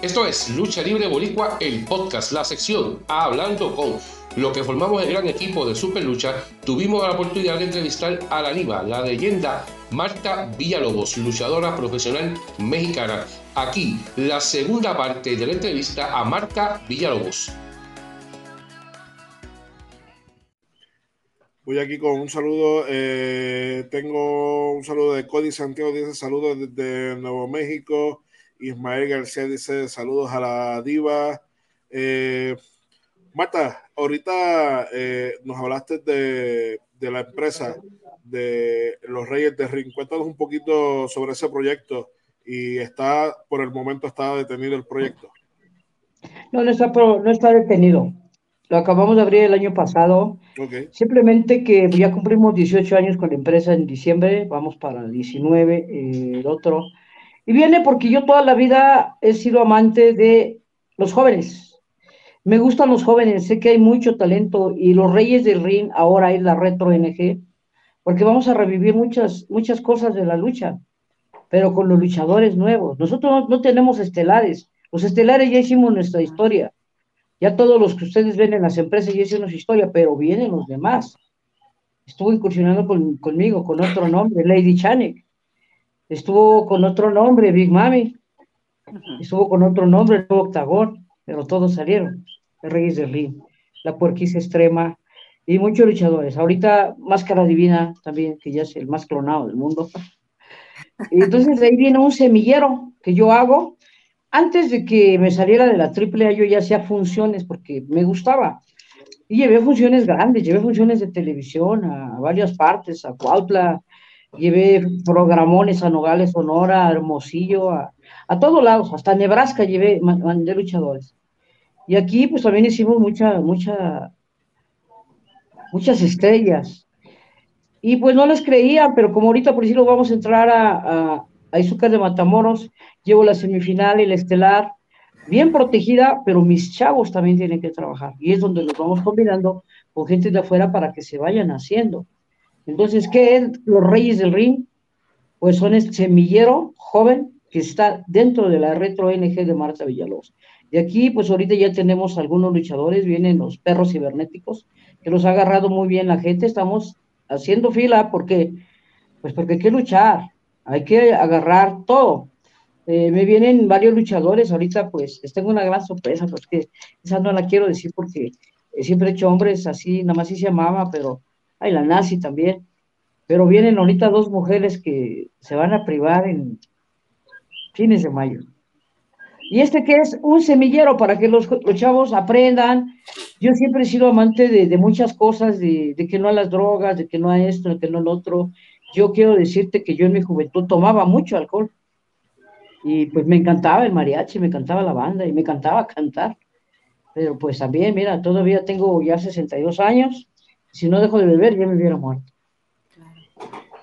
Esto es Lucha Libre Boricua, el podcast, la sección Hablando con lo que formamos el gran equipo de Super Lucha. Tuvimos la oportunidad de entrevistar a la Niva, la leyenda Marta Villalobos, luchadora profesional mexicana. Aquí, la segunda parte de la entrevista a Marta Villalobos. Voy aquí con un saludo. Eh, tengo un saludo de Cody Santiago, dice saludos desde Nuevo México. Ismael García dice saludos a la diva. Eh, Marta, ahorita eh, nos hablaste de, la empresa de los Reyes de Ring. Cuéntanos un poquito sobre ese proyecto y está, por el momento está detenido el proyecto. No, no está, no está detenido. Lo acabamos de abrir el año pasado. Simplemente que ya cumplimos 18 años con la empresa en diciembre, vamos para el 19, eh, el otro y viene porque yo toda la vida he sido amante de los jóvenes. Me gustan los jóvenes, sé que hay mucho talento y los Reyes del Ring ahora es la Retro NG, porque vamos a revivir muchas, muchas cosas de la lucha, pero con los luchadores nuevos. Nosotros no, tenemos estelares, los estelares ya hicimos nuestra historia. Ya todos los que ustedes ven en las empresas ya hicieron su historia, pero vienen los demás. Estuvo incursionando conmigo con otro nombre, Lady Chanek Estuvo con otro nombre, Big Mami. Estuvo con otro nombre, el Octagón, pero todos salieron. El Reyes del Ring, la Puerquisa Extrema y muchos luchadores. Ahorita Máscara Divina también, que ya es el más clonado del mundo. Y entonces de ahí viene un semillero que yo hago. Antes de que me saliera de la AAA, yo ya hacía funciones porque me gustaba. Y llevé funciones grandes, llevé funciones de televisión a varias partes, a Cuautla, llevé programones a Nogales, Sonora, a Hermosillo, a, todos lados, hasta Nebraska llevé, mandé luchadores. Y aquí pues también hicimos mucha, mucha, muchas estrellas. Y pues no les creía, pero como ahorita por decirlo vamos a entrar a, a, a de Matamoros, llevo la semifinal la estelar, bien protegida, pero mis chavos también tienen que trabajar. Y es donde los vamos combinando con gente de afuera para que se vayan haciendo. Entonces, ¿qué es los Reyes del Ring? Pues son el semillero joven que está dentro de la retro NG de Marta Villalobos. Y aquí, pues ahorita ya tenemos algunos luchadores, vienen los perros cibernéticos, que los ha agarrado muy bien la gente, estamos haciendo fila porque, pues porque hay que luchar, hay que agarrar todo. Eh, me vienen varios luchadores, ahorita pues tengo una gran sorpresa, pues que esa no la quiero decir porque siempre he hecho hombres así, nada más sí se llamaba, pero hay la nazi también, pero vienen ahorita dos mujeres que se van a privar en fines de mayo. Y este que es un semillero para que los, chavos aprendan. Yo siempre he sido amante de, muchas cosas, de, que no a las drogas, de que no a esto, de que no a lo otro. Yo quiero decirte que yo en mi juventud tomaba mucho alcohol. Y pues me encantaba el mariachi, me encantaba la banda y me encantaba cantar. Pero pues también, mira, todavía tengo ya 62 años si no dejo de beber, ya me hubiera muerto.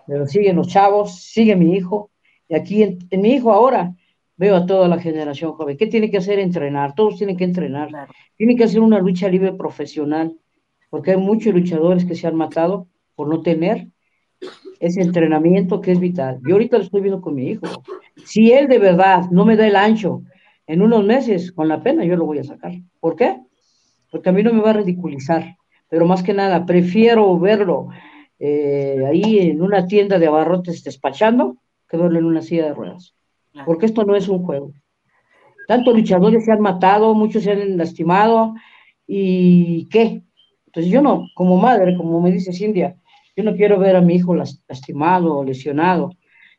Pero siguen los chavos, sigue mi hijo. Y aquí en, mi hijo ahora veo a toda la generación joven. ¿Qué tiene que hacer? Entrenar. Todos tienen que entrenar. Tienen que hacer una lucha libre profesional. Porque hay muchos luchadores que se han matado por no tener ese entrenamiento que es vital. Yo ahorita lo estoy viendo con mi hijo. Si él de verdad no me da el ancho en unos meses, con la pena yo lo voy a sacar. ¿Por qué? Porque a mí no me va a ridiculizar pero más que nada prefiero verlo eh, ahí en una tienda de abarrotes despachando que verlo en una silla de ruedas, porque esto no es un juego. Tantos luchadores se han matado, muchos se han lastimado, ¿y qué? Entonces yo no, como madre, como me dice Cindia, yo no quiero ver a mi hijo lastimado o lesionado.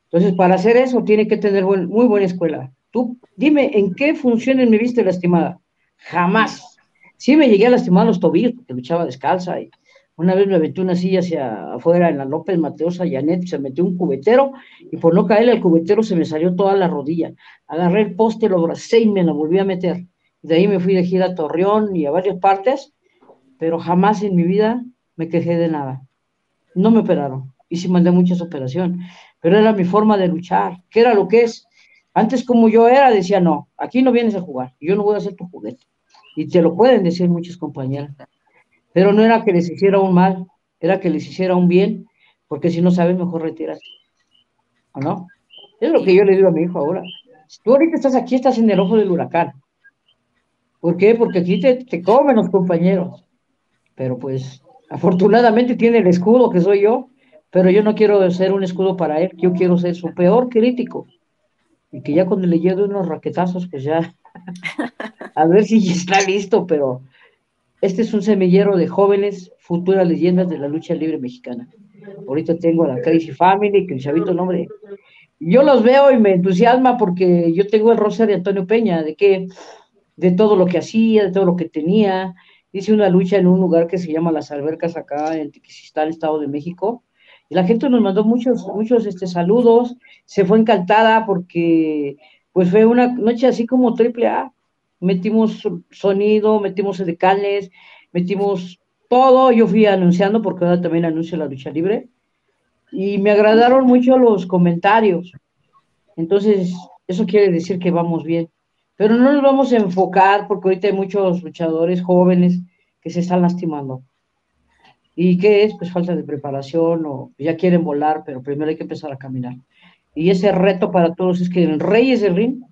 Entonces, para hacer eso, tiene que tener muy buena escuela. Tú, dime, ¿en qué funciones me viste lastimada? Jamás Sí me llegué a lastimar los tobillos porque luchaba descalza y una vez me aventé una silla hacia afuera en la López Mateosa, Janet, se metió un cubetero y por no caerle al cubetero se me salió toda la rodilla. Agarré el poste, lo abracé y me lo volví a meter. De ahí me fui de gira a Torreón y a varias partes, pero jamás en mi vida me quejé de nada. No me operaron y sí mandé muchas operaciones, pero era mi forma de luchar, que era lo que es. Antes como yo era, decía, no, aquí no vienes a jugar, yo no voy a ser tu juguete y te lo pueden decir muchas compañeras. Pero no era que les hiciera un mal, era que les hiciera un bien, porque si no sabes, mejor retirarte. ¿O no? Es lo que yo le digo a mi hijo ahora. tú ahorita estás aquí, estás en el ojo del huracán. ¿Por qué? Porque aquí te, te comen los compañeros. Pero pues, afortunadamente tiene el escudo que soy yo, pero yo no quiero ser un escudo para él, yo quiero ser su peor crítico. Y que ya cuando le llegue unos raquetazos, pues ya, a ver si está listo, pero este es un semillero de jóvenes, futuras leyendas de la lucha libre mexicana. Ahorita tengo a la Crazy Family, que el chavito nombre. Yo los veo y me entusiasma porque yo tengo el rosa de Antonio Peña, de que de todo lo que hacía, de todo lo que tenía. Hice una lucha en un lugar que se llama Las Albercas acá en Tiquisistán, Estado de México. Y la gente nos mandó muchos, muchos este, saludos. Se fue encantada porque pues fue una noche así como triple A. Metimos sonido, metimos edecanes, metimos todo. Yo fui anunciando porque ahora también anuncio la lucha libre. Y me agradaron mucho los comentarios. Entonces, eso quiere decir que vamos bien. Pero no nos vamos a enfocar porque ahorita hay muchos luchadores jóvenes que se están lastimando. ¿Y qué es? Pues falta de preparación o ya quieren volar, pero primero hay que empezar a caminar. Y ese reto para todos es que en Reyes del Ring,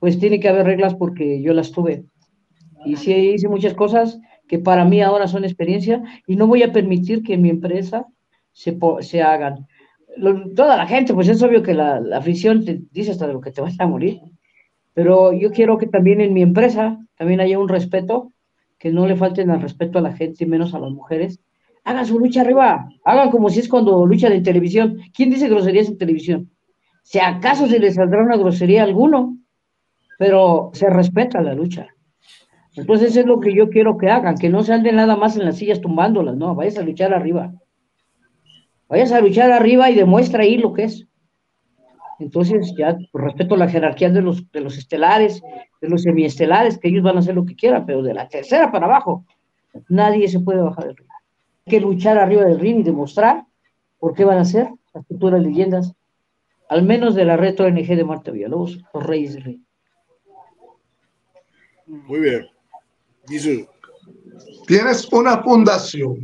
pues tiene que haber reglas porque yo las tuve. Y sí hice muchas cosas que para mí ahora son experiencia y no voy a permitir que en mi empresa se, se hagan. toda la gente, pues es obvio que la, la afición te dice hasta de lo que te vas a morir pero yo quiero que también en mi empresa también haya un respeto, que no le falten al respeto a la gente y menos a las mujeres. Hagan su lucha arriba, hagan como si es cuando luchan en televisión. ¿Quién dice groserías en televisión? Si acaso se les saldrá una grosería a alguno, pero se respeta la lucha. Entonces es lo que yo quiero que hagan, que no se anden nada más en las sillas tumbándolas, no, vayas a luchar arriba. Vayas a luchar arriba y demuestra ahí lo que es. Entonces, ya pues, respeto la jerarquía de los, de los estelares, de los semiestelares, que ellos van a hacer lo que quieran, pero de la tercera para abajo, nadie se puede bajar del ring. Hay que luchar arriba del ring y demostrar por qué van a ser las futuras leyendas, al menos de la retro ONG de Marta Villalobos, los Reyes del Ring. Muy bien. Tienes una fundación.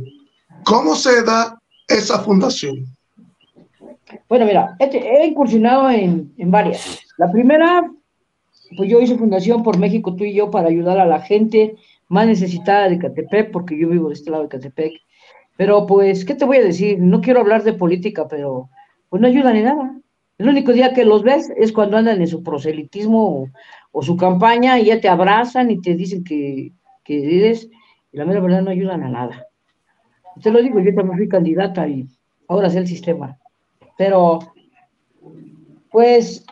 ¿Cómo se da esa fundación? Bueno, mira, he incursionado en, varias. La primera, pues yo hice fundación por México, tú y yo, para ayudar a la gente más necesitada de Catepec, porque yo vivo de este lado de Catepec. Pero pues, ¿qué te voy a decir? No quiero hablar de política, pero pues no ayudan en nada. El único día que los ves es cuando andan en su proselitismo o, su campaña y ya te abrazan y te dicen que, que eres, y la mera verdad no ayudan a nada. Te lo digo, yo también fui candidata y ahora sé el sistema. Pero, pues,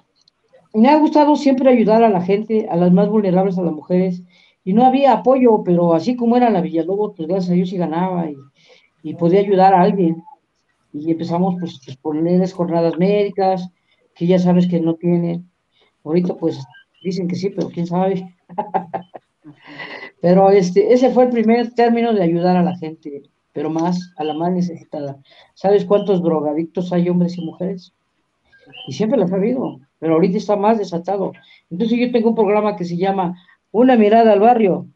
me ha gustado siempre ayudar a la gente, a las más vulnerables, a las mujeres, y no había apoyo, pero así como era la Villalobos, pues gracias a Dios sí ganaba y, podía ayudar a alguien. Y empezamos pues, pues ponerles jornadas médicas, que ya sabes que no tienen. Ahorita pues dicen que sí, pero quién sabe. pero este, ese fue el primer término de ayudar a la gente pero más a la más necesitada. ¿Sabes cuántos drogadictos hay hombres y mujeres? Y siempre lo ha habido, pero ahorita está más desatado. Entonces yo tengo un programa que se llama Una mirada al barrio,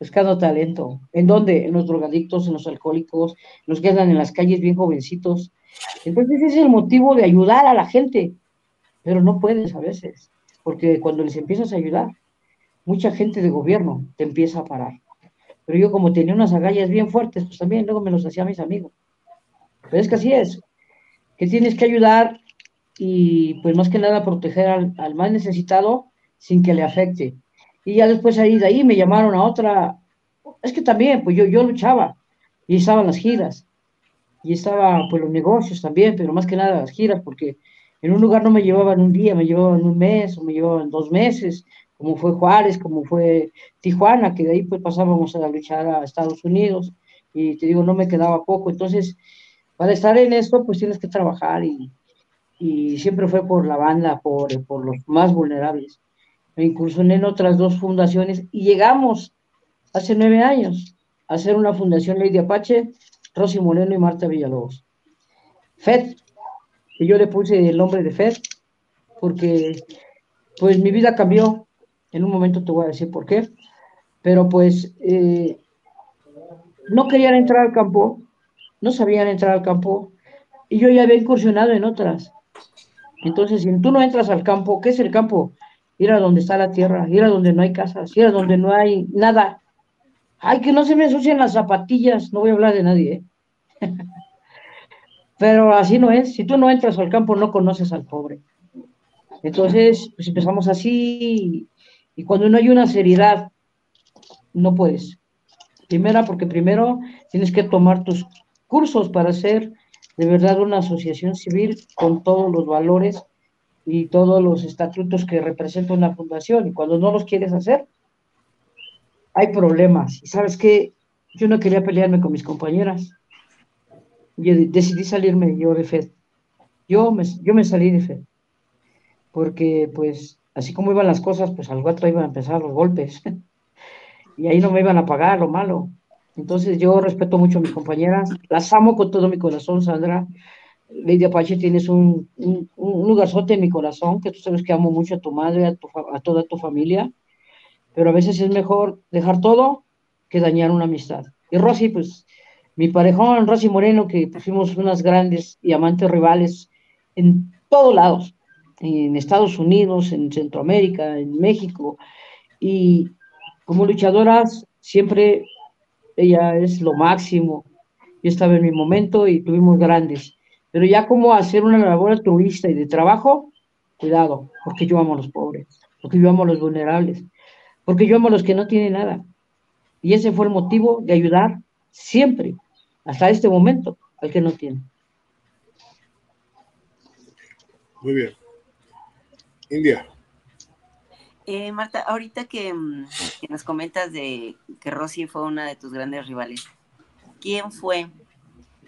buscando talento. ¿En dónde? En los drogadictos, en los alcohólicos, los que andan en las calles bien jovencitos. Entonces ese es el motivo de ayudar a la gente, pero no puedes a veces, porque cuando les empiezas a ayudar, mucha gente de gobierno te empieza a parar. Pero yo como tenía unas agallas bien fuertes, pues también luego me los hacía a mis amigos. Pero es que así es, que tienes que ayudar y pues más que nada proteger al, más necesitado sin que le afecte. Y ya después ahí de ahí me llamaron a otra, es que también, pues yo, yo luchaba y estaban las giras y estaba pues los negocios también, pero más que nada las giras, porque en un lugar no me llevaban un día, me llevaban un mes o me llevaban dos meses, como fue Juárez, como fue Tijuana, que de ahí pues pasábamos a luchar a Estados Unidos, y te digo, no me quedaba poco, entonces, para estar en esto, pues tienes que trabajar, y, y siempre fue por la banda, por, por los más vulnerables. Me incursioné en otras dos fundaciones, y llegamos hace nueve años a hacer una fundación Lady Apache, Rosy Moreno y Marta Villalobos. FED, que yo le puse el nombre de FED, porque pues mi vida cambió en un momento te voy a decir por qué. Pero pues eh, no querían entrar al campo, no sabían entrar al campo, y yo ya había incursionado en otras. Entonces, si tú no entras al campo, ¿qué es el campo? ir a donde está la tierra, ir a donde no hay casas, ir a donde no hay nada. Ay, que no se me ensucien las zapatillas, no voy a hablar de nadie. ¿eh? Pero así no es, si tú no entras al campo no conoces al pobre. Entonces, pues empezamos así y cuando no hay una seriedad, no puedes. Primera, porque primero tienes que tomar tus cursos para ser de verdad una asociación civil con todos los valores y todos los estatutos que representa una fundación. Y cuando no los quieres hacer, hay problemas. Y sabes qué, yo no quería pelearme con mis compañeras. Yo decidí salirme yo de FED. Yo me, yo me salí de FED. Porque, pues, así como iban las cosas, pues al rato iban a empezar los golpes. y ahí no me iban a pagar lo malo. Entonces yo respeto mucho a mis compañeras, las amo con todo mi corazón, Sandra. Lady Apache, tienes un, un, un lugarzote en mi corazón, que tú sabes que amo mucho a tu madre, a, a toda tu familia, pero a veces es mejor dejar todo que dañar una amistad. Y Rosy, pues, mi parejón, Rosy Moreno, que fuimos unas grandes y amantes rivales en todos lados, en Estados Unidos, en Centroamérica, en México, y como luchadoras siempre ella es lo máximo. Yo estaba en mi momento y tuvimos grandes. Pero ya como hacer una labor altruista y de trabajo, cuidado, porque yo amo a los pobres, porque yo amo a los vulnerables, porque yo amo a los que no tienen nada. Y ese fue el motivo de ayudar siempre, hasta este momento, al que no tiene. Muy bien. India. Eh, Marta, ahorita mm, que, nos comentas de que Rosy fue una de tus grandes rivales, ¿quién fue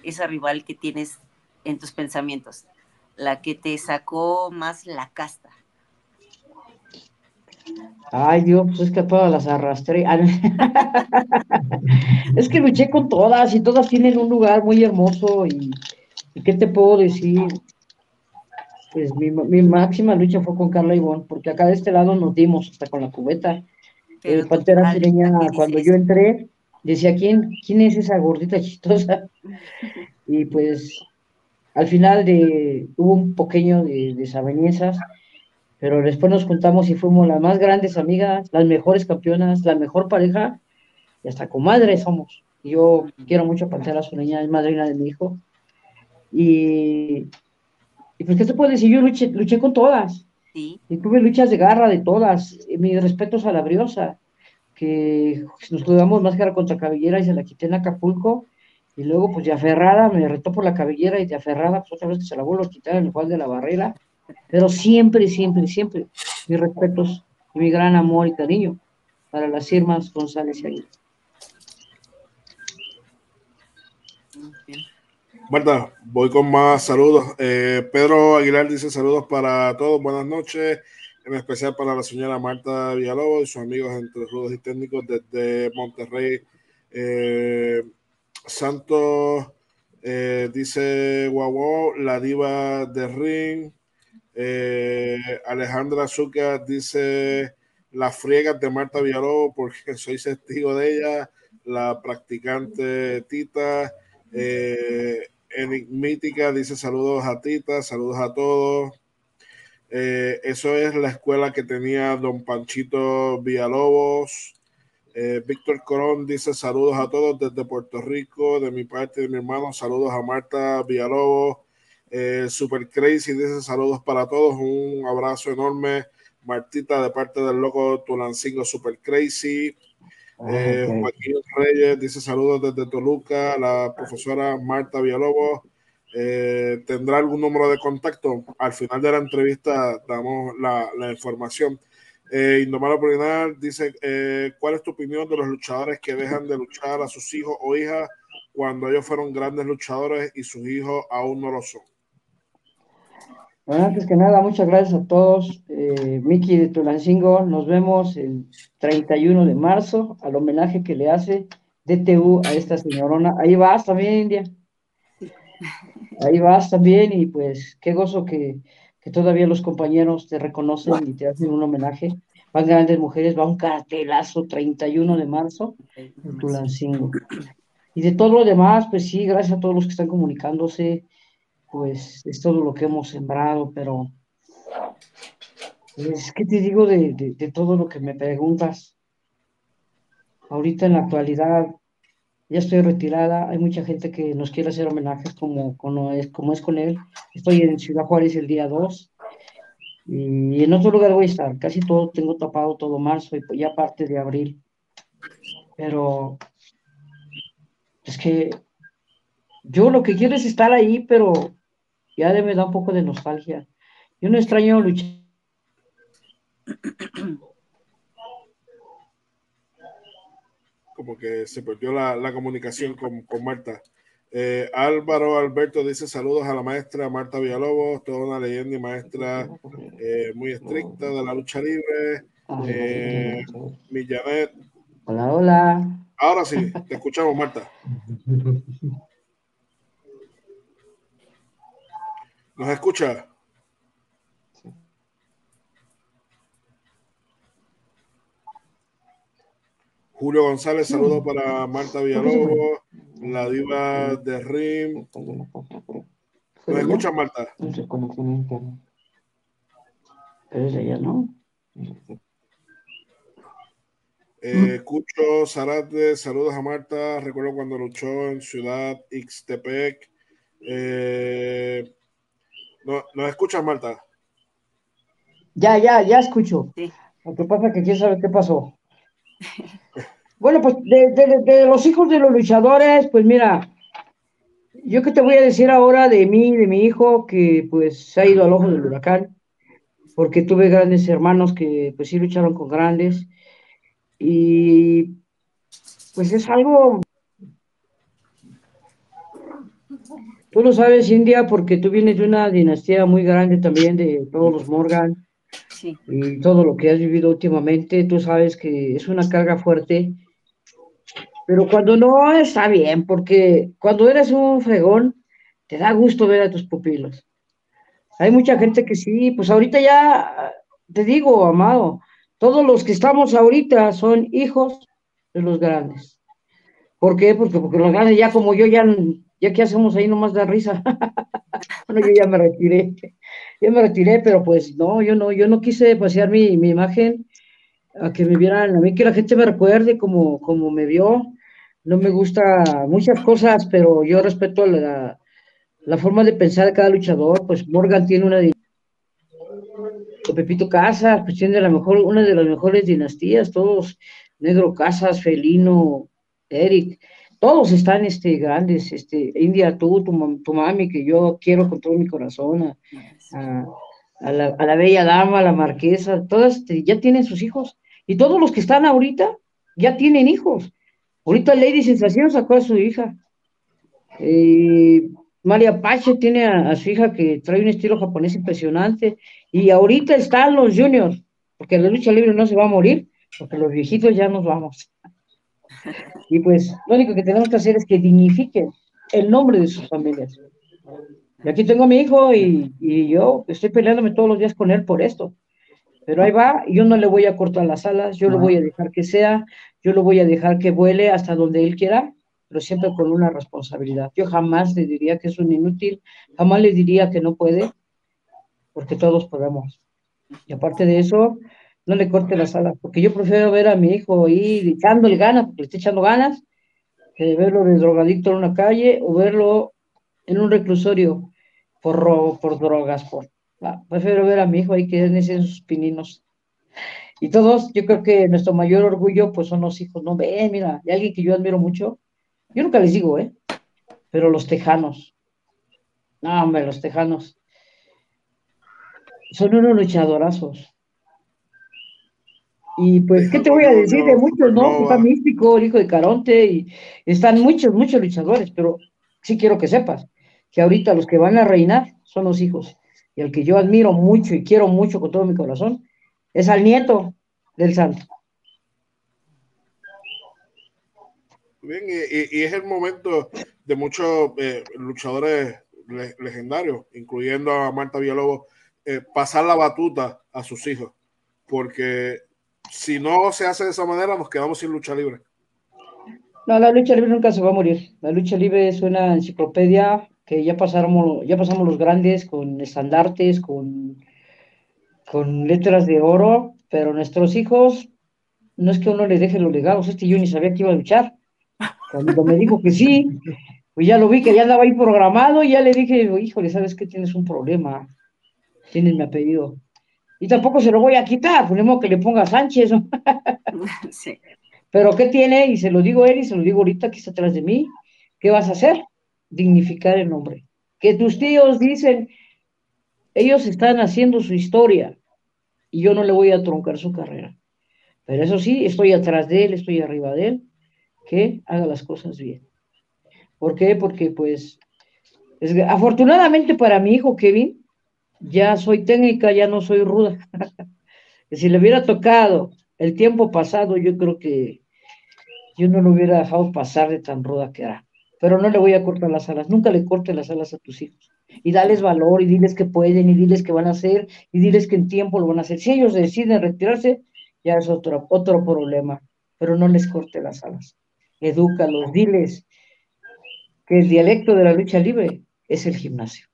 esa rival que tienes en tus pensamientos? La que te sacó más la casta. Ay, Dios, pues es que todas las arrastré. Ah, es que luché con todas y todas tienen un lugar muy hermoso y, y ¿qué te puedo decir? pues mi, mi, máxima lucha fue con Carla Ivón, porque acá de este lado nos dimos hasta con la cubeta. El Pantera Sireña, cuando yo entré, decía, ¿quién, ¿quién es esa gordita chistosa? y pues al final de, hubo un pequeño de desavenencias, pero después nos juntamos y fuimos las más grandes amigas, las mejores campeonas, la mejor pareja, y hasta comadres somos. Yo quiero mucho a Pantera Sureña, es madrina de mi hijo. Y y pues, ¿qué se puede decir? Yo luché, luché con todas. Sí. Y tuve luchas de garra de todas. Mis respetos a la briosa, que nos jugamos máscara contra cabellera y se la quité en Acapulco. Y luego, pues de aferrada, me retó por la cabellera y de aferrada, pues otra vez que se la vuelvo a quitar en el cual de la barrera. Pero siempre, siempre, siempre, mis respetos y mi gran amor y cariño para las Irmas González y Aguirre. Marta, voy con más saludos. Eh, Pedro Aguilar dice saludos para todos, buenas noches, en especial para la señora Marta Villalobos y sus amigos entre rudos y técnicos desde Monterrey. Eh, Santos eh, dice Guau, la diva de ring. Alejandra Azúcar dice las friegas de Marta Villalobos porque soy testigo de ella, la practicante Tita. Eh, Enigmítica dice saludos a Tita, saludos a todos. Eh, eso es la escuela que tenía don Panchito Villalobos. Eh, Víctor Corón dice saludos a todos desde Puerto Rico, de mi parte y de mi hermano, saludos a Marta Villalobos. Eh, Super Crazy dice saludos para todos, un abrazo enorme. Martita de parte del loco Tulancingo Super Crazy. Eh, Joaquín Reyes dice saludos desde Toluca, la profesora Marta Villalobos. Eh, ¿Tendrá algún número de contacto? Al final de la entrevista damos la, la información. Eh, Indomar dice, eh, ¿cuál es tu opinión de los luchadores que dejan de luchar a sus hijos o hijas cuando ellos fueron grandes luchadores y sus hijos aún no lo son? Bueno, antes que nada, muchas gracias a todos. Eh, Miki de Tulancingo, nos vemos el 31 de marzo al homenaje que le hace DTU a esta señorona. Ahí vas también, India. Ahí vas también y pues qué gozo que, todavía los compañeros te reconocen y te hacen un homenaje. Van grandes mujeres, va un cartelazo 31 de marzo en Tulancingo. Y de todo lo demás, pues sí, gracias a todos los que están comunicándose, pues es todo lo que hemos sembrado, pero Pues, ¿qué te digo de, de, todo lo que me preguntas? Ahorita en la actualidad, ya estoy retirada, hay mucha gente que nos quiere hacer homenajes como, como, es, como es con él. Estoy en Ciudad Juárez el día 2 y en otro lugar voy a estar. Casi todo tengo tapado todo marzo y ya parte de abril. Pero es que yo lo que quiero es estar ahí, pero ya me da un poco de nostalgia. Yo no extraño luchar. Como que se perdió la, comunicación con, Marta. Eh, Álvaro Alberto dice saludos a la maestra Marta Villalobos, toda una leyenda y maestra eh, muy estricta de la lucha libre. Eh, Millanet. Hola, hola. Ahora sí, te escuchamos, Marta. ¿Nos escucha? Julio González, saludo para Marta Villalobos, la diva de RIM. ¿Nos escucha, Marta? Pero es ella, ¿no? Eh, Cucho Zarate, saludos a Marta. Recuerdo cuando luchó en Ciudad Ixtepec. Eh, ¿no, ¿Nos escuchas, Marta? Ya, ya, ya escucho. Lo que pasa es que quién sabe qué pasó. bueno, pues de, los hijos de los luchadores, pues mira, yo que te voy a decir ahora de mí, de mi hijo, que pues se ha ido al ojo del huracán, porque tuve grandes hermanos que pues sí lucharon con grandes y pues es algo, tú lo sabes, India, porque tú vienes de una dinastía muy grande también de todos los Morgan y todo lo que has vivido últimamente, tú sabes que es una carga fuerte, pero cuando no está bien, porque cuando eres un fregón, te da gusto ver a tus pupilos. Hay mucha gente que sí, pues ahorita ya, te digo, amado, todos los que estamos ahorita son hijos de los grandes. ¿Por qué? Porque, porque los grandes ya como yo, ya, ya que hacemos ahí nomás da risa. bueno, yo ya me retiré, ya me retiré, pero pues no, yo no, yo no quise pasear mi, mi imagen a que me vieran, a mí que la gente me recuerde como, como me vio. No me gusta muchas cosas, pero yo respeto la, la forma de pensar de cada luchador. Pues Morgan tiene una Pepito Casas, pues tiene la mejor, una de las mejores dinastías, todos, Negro Casas, Felino, Eric, todos están este, grandes, este, India, tú, tu, mami, que yo quiero con todo mi corazón, a, la, bella dama, a la marquesa, todas este, ya tienen sus hijos, y todos los que están ahorita ya tienen hijos. Ahorita Lady Sensación sacó a su hija. Eh, María Pache tiene a, su hija que trae un estilo japonés impresionante. Y ahorita están los juniors, porque la lucha libre no se va a morir, porque los viejitos ya nos vamos. Y pues lo único que tenemos que hacer es que dignifiquen el nombre de sus familias. Y aquí tengo a mi hijo y, y yo estoy peleándome todos los días con él por esto. Pero ahí va, yo no le voy a cortar las alas, yo lo voy a dejar que sea, yo lo voy a dejar que vuele hasta donde él quiera, pero siempre con una responsabilidad. Yo jamás le diría que es un inútil, jamás le diría que no puede, porque todos podemos. Y aparte de eso, no le corte las alas, porque yo prefiero ver a mi hijo ir echándole ganas, porque le está echando ganas, que verlo de drogadicto en una calle o verlo en un reclusorio por, por drogas. Por, prefiero ver a mi hijo ahí que en esos pininos. Y todos, yo creo que nuestro mayor orgullo, pues son los hijos. No, ve, mira, y alguien que yo admiro mucho, yo nunca les digo, ¿eh? Pero los tejanos. No, hombre, los tejanos son unos luchadorazos. Y pues, ¿qué te voy a decir de muchos, no? Está místico, el hijo de Caronte, y están muchos, muchos luchadores, pero sí quiero que sepas que ahorita los que van a reinar son los hijos. Y el que yo admiro mucho y quiero mucho con todo mi corazón es al nieto del santo. Bien, y, es el momento de muchos eh, luchadores legendarios, incluyendo a Marta Villalobos, eh, pasar la batuta a sus hijos, porque si no se hace de esa manera, nos quedamos sin lucha libre. No, la lucha libre nunca se va a morir. La lucha libre es una enciclopedia que ya pasamos, ya pasamos los grandes con estandartes, con, con letras de oro, pero nuestros hijos, no es que uno le deje los legados, este yo ni sabía que iba a luchar. Cuando me dijo que sí, pues ya lo vi que ya andaba ahí programado y ya le dije, híjole, ¿sabes que tienes un problema? Tienes mi apellido. Y tampoco se lo voy a quitar, ponemos pues que le ponga Sánchez. sí. Pero ¿qué tiene? Y se lo digo él y se lo digo ahorita que está atrás de mí. ¿Qué vas a hacer? Dignificar el nombre. Que tus tíos dicen, ellos están haciendo su historia y yo no le voy a truncar su carrera. Pero eso sí, estoy atrás de él, estoy arriba de él, que haga las cosas bien. ¿Por qué? Porque pues, afortunadamente para mi hijo Kevin, ya soy técnica, ya no soy ruda. si le hubiera tocado el tiempo pasado, yo creo que yo no lo hubiera dejado pasar de tan ruda que era. Pero no le voy a cortar las alas, nunca le corte las alas a tus hijos. Y dales valor y diles que pueden y diles que van a hacer y diles que en tiempo lo van a hacer. Si ellos deciden retirarse, ya es otro, otro problema, pero no les corte las alas. Edúcalos, diles que el dialecto de la lucha libre es el gimnasio.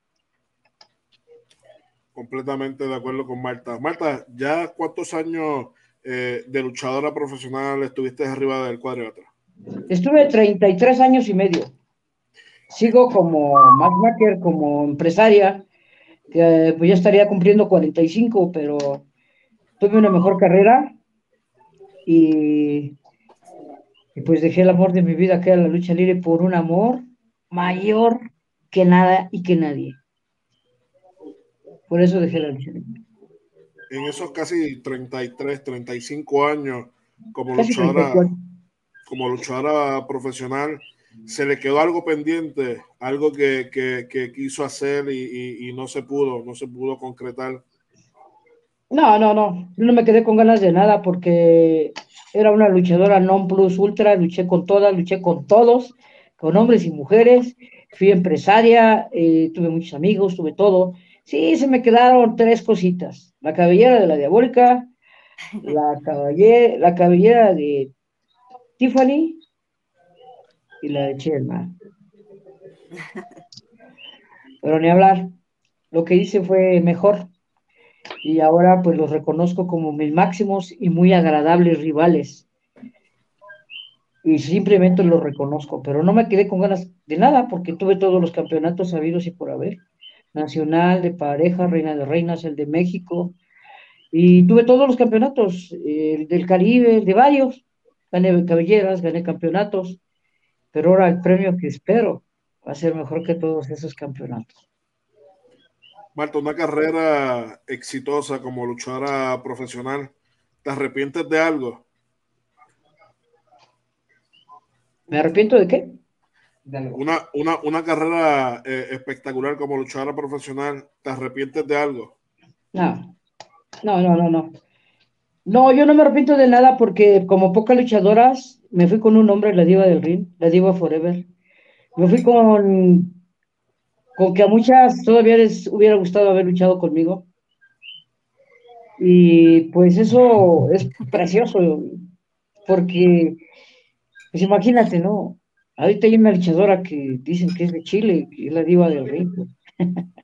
Completamente de acuerdo con Marta. Marta, ¿ya cuántos años eh, de luchadora profesional estuviste arriba del cuadrilátero? Estuve 33 años y medio. Sigo como matchmaker, como empresaria, que pues ya estaría cumpliendo 45, pero tuve una mejor carrera y, y pues dejé el amor de mi vida, que era la lucha libre, por un amor mayor que nada y que nadie. Por eso dejé la lucha libre. En esos casi 33, 35 años como luchadora, como luchadora profesional, se le quedó algo pendiente, algo que, quiso hacer y, no se pudo, no se pudo concretar. No, no, no, no me quedé con ganas de nada porque era una luchadora non plus ultra, luché con todas, luché con todos, con hombres y mujeres, fui empresaria, eh, tuve muchos amigos, tuve todo, Sí, se me quedaron tres cositas. La cabellera de la diabólica, la cabellera, la cabellera de Tiffany y la de Chelma. Pero ni hablar. Lo que hice fue mejor. Y ahora pues los reconozco como mis máximos y muy agradables rivales. Y simplemente los reconozco, pero no me quedé con ganas de nada porque tuve todos los campeonatos sabidos y por haber nacional, de pareja, reina de reinas, el de México, y tuve todos los campeonatos, el del Caribe, de varios, gané cabelleras, gané campeonatos, pero ahora el premio que espero va a ser mejor que todos esos campeonatos. Marta, una carrera exitosa como luchadora profesional, ¿te arrepientes de algo? ¿Me arrepiento de qué? Una, una, una carrera eh, espectacular como luchadora profesional, ¿te arrepientes de algo? No, no, no, no, no. No, yo no me arrepiento de nada porque como pocas luchadoras, me fui con un hombre, la diva del ring, la diva forever. Me fui con, con que a muchas todavía les hubiera gustado haber luchado conmigo. Y pues eso es precioso, porque, pues imagínate, ¿no? Ahorita hay una luchadora que dicen que es de Chile, que es la diva del ring.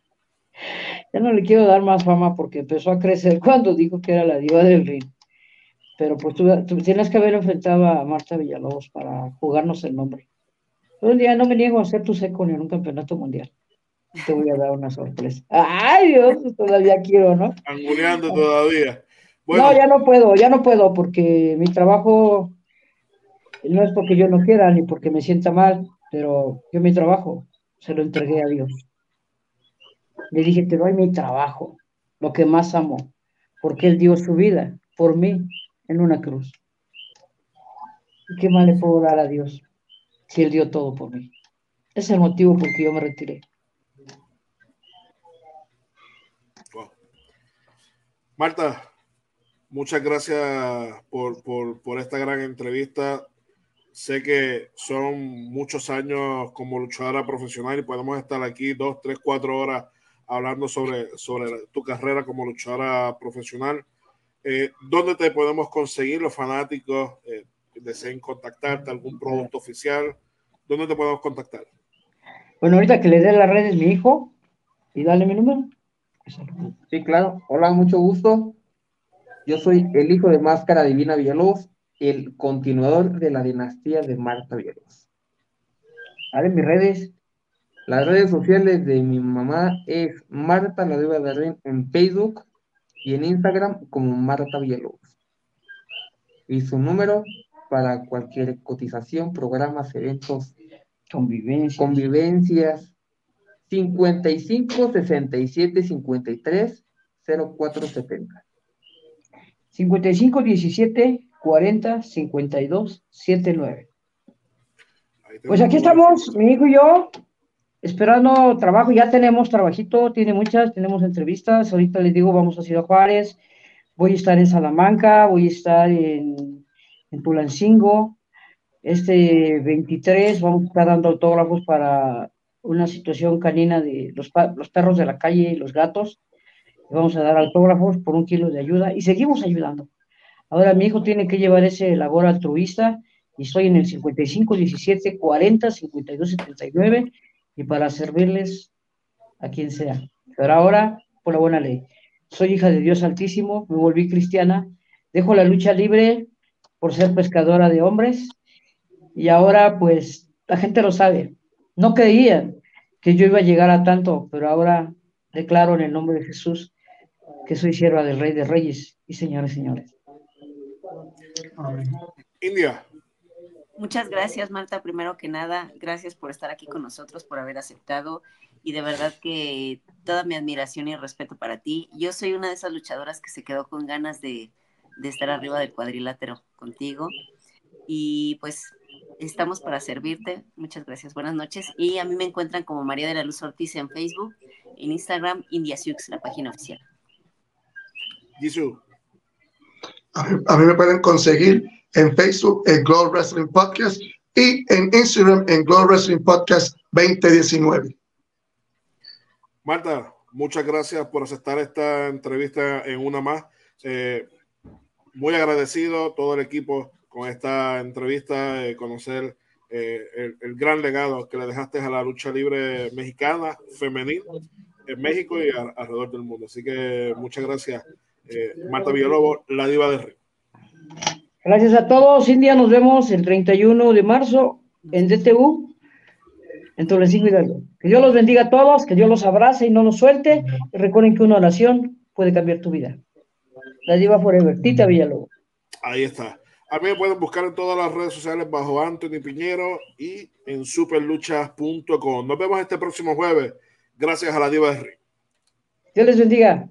ya no le quiero dar más fama porque empezó a crecer cuando dijo que era la diva del ring. Pero pues tú, tienes que haber enfrentado a Marta Villalobos para jugarnos el nombre. un día no me niego a hacer tu seco en un campeonato mundial. Te voy a dar una sorpresa. Ay, Dios, todavía quiero, ¿no? Anguleando todavía. No, ya no puedo, ya no puedo, porque mi trabajo no es porque yo no quiera ni porque me sienta mal, pero yo mi trabajo se lo entregué a Dios. Le dije, te doy mi trabajo, lo que más amo, porque Él dio su vida por mí en una cruz. ¿Y qué más le puedo dar a Dios si Él dio todo por mí? Es el motivo por que yo me retiré. Marta, muchas gracias por, por esta gran entrevista sé que son muchos años como luchadora profesional y podemos estar aquí dos, tres, cuatro horas hablando sobre, sobre tu carrera como luchadora profesional. Eh, ¿Dónde te podemos conseguir los fanáticos eh, deseen contactarte, algún producto oficial? ¿Dónde te podemos contactar? Bueno, ahorita que le dé las redes mi hijo y dale mi número. Sí, claro. Hola, mucho gusto. Yo soy el hijo de Máscara Divina Villalobos, el continuador de la dinastía de Marta Villalobos. A ver, mis redes. Las redes sociales de mi mamá es Marta la Diva de en Facebook y en Instagram como Marta Villalobos. Y su número para cualquier cotización, programas, eventos, convivencias, convivencias 55 67 53 0470. 55 17 40 52 79. Pues aquí estamos, mi hijo y yo, esperando trabajo. Ya tenemos trabajito, tiene muchas, tenemos entrevistas. Ahorita les digo, vamos a Ciudad Juárez, voy a estar en Salamanca, voy a estar en, en Tulancingo. Este 23 vamos a estar dando autógrafos para una situación canina de los, los perros de la calle y los gatos. Vamos a dar autógrafos por un kilo de ayuda y seguimos ayudando. Ahora mi hijo tiene que llevar ese labor altruista y estoy en el 55 17 40 52 79 y para servirles a quien sea. Pero ahora, por la buena ley, soy hija de Dios Altísimo, me volví cristiana, dejo la lucha libre por ser pescadora de hombres y ahora pues la gente lo sabe. No creían que yo iba a llegar a tanto, pero ahora declaro en el nombre de Jesús que soy sierva del Rey de Reyes y señores, señores. India. Muchas gracias, Marta. Primero que nada, gracias por estar aquí con nosotros, por haber aceptado y de verdad que toda mi admiración y respeto para ti. Yo soy una de esas luchadoras que se quedó con ganas de, de estar arriba del cuadrilátero contigo y pues estamos para servirte. Muchas gracias. Buenas noches. Y a mí me encuentran como María de la Luz Ortiz en Facebook, en Instagram, India la página oficial. Jesús. A mí me pueden conseguir en Facebook en Glory Wrestling Podcast y en Instagram en Glory Wrestling Podcast 2019. Marta, muchas gracias por aceptar esta entrevista en una más. Eh, muy agradecido todo el equipo con esta entrevista, eh, conocer eh, el, el, gran legado que le dejaste a la lucha libre mexicana, femenina, en México y alrededor del mundo. Así que muchas gracias eh, Marta Villalobos, la diva de Río. Gracias a todos. India, nos vemos el 31 de marzo en DTU, en Toledo Hidalgo. Que Dios los bendiga a todos, que Dios los abrace y no los suelte. Y recuerden que una oración puede cambiar tu vida. La diva forever, Tita Villalobos. Ahí está. A mí me pueden buscar en todas las redes sociales bajo Anthony Piñero y en superluchas.com. Nos vemos este próximo jueves. Gracias a la diva de Río. Dios les bendiga.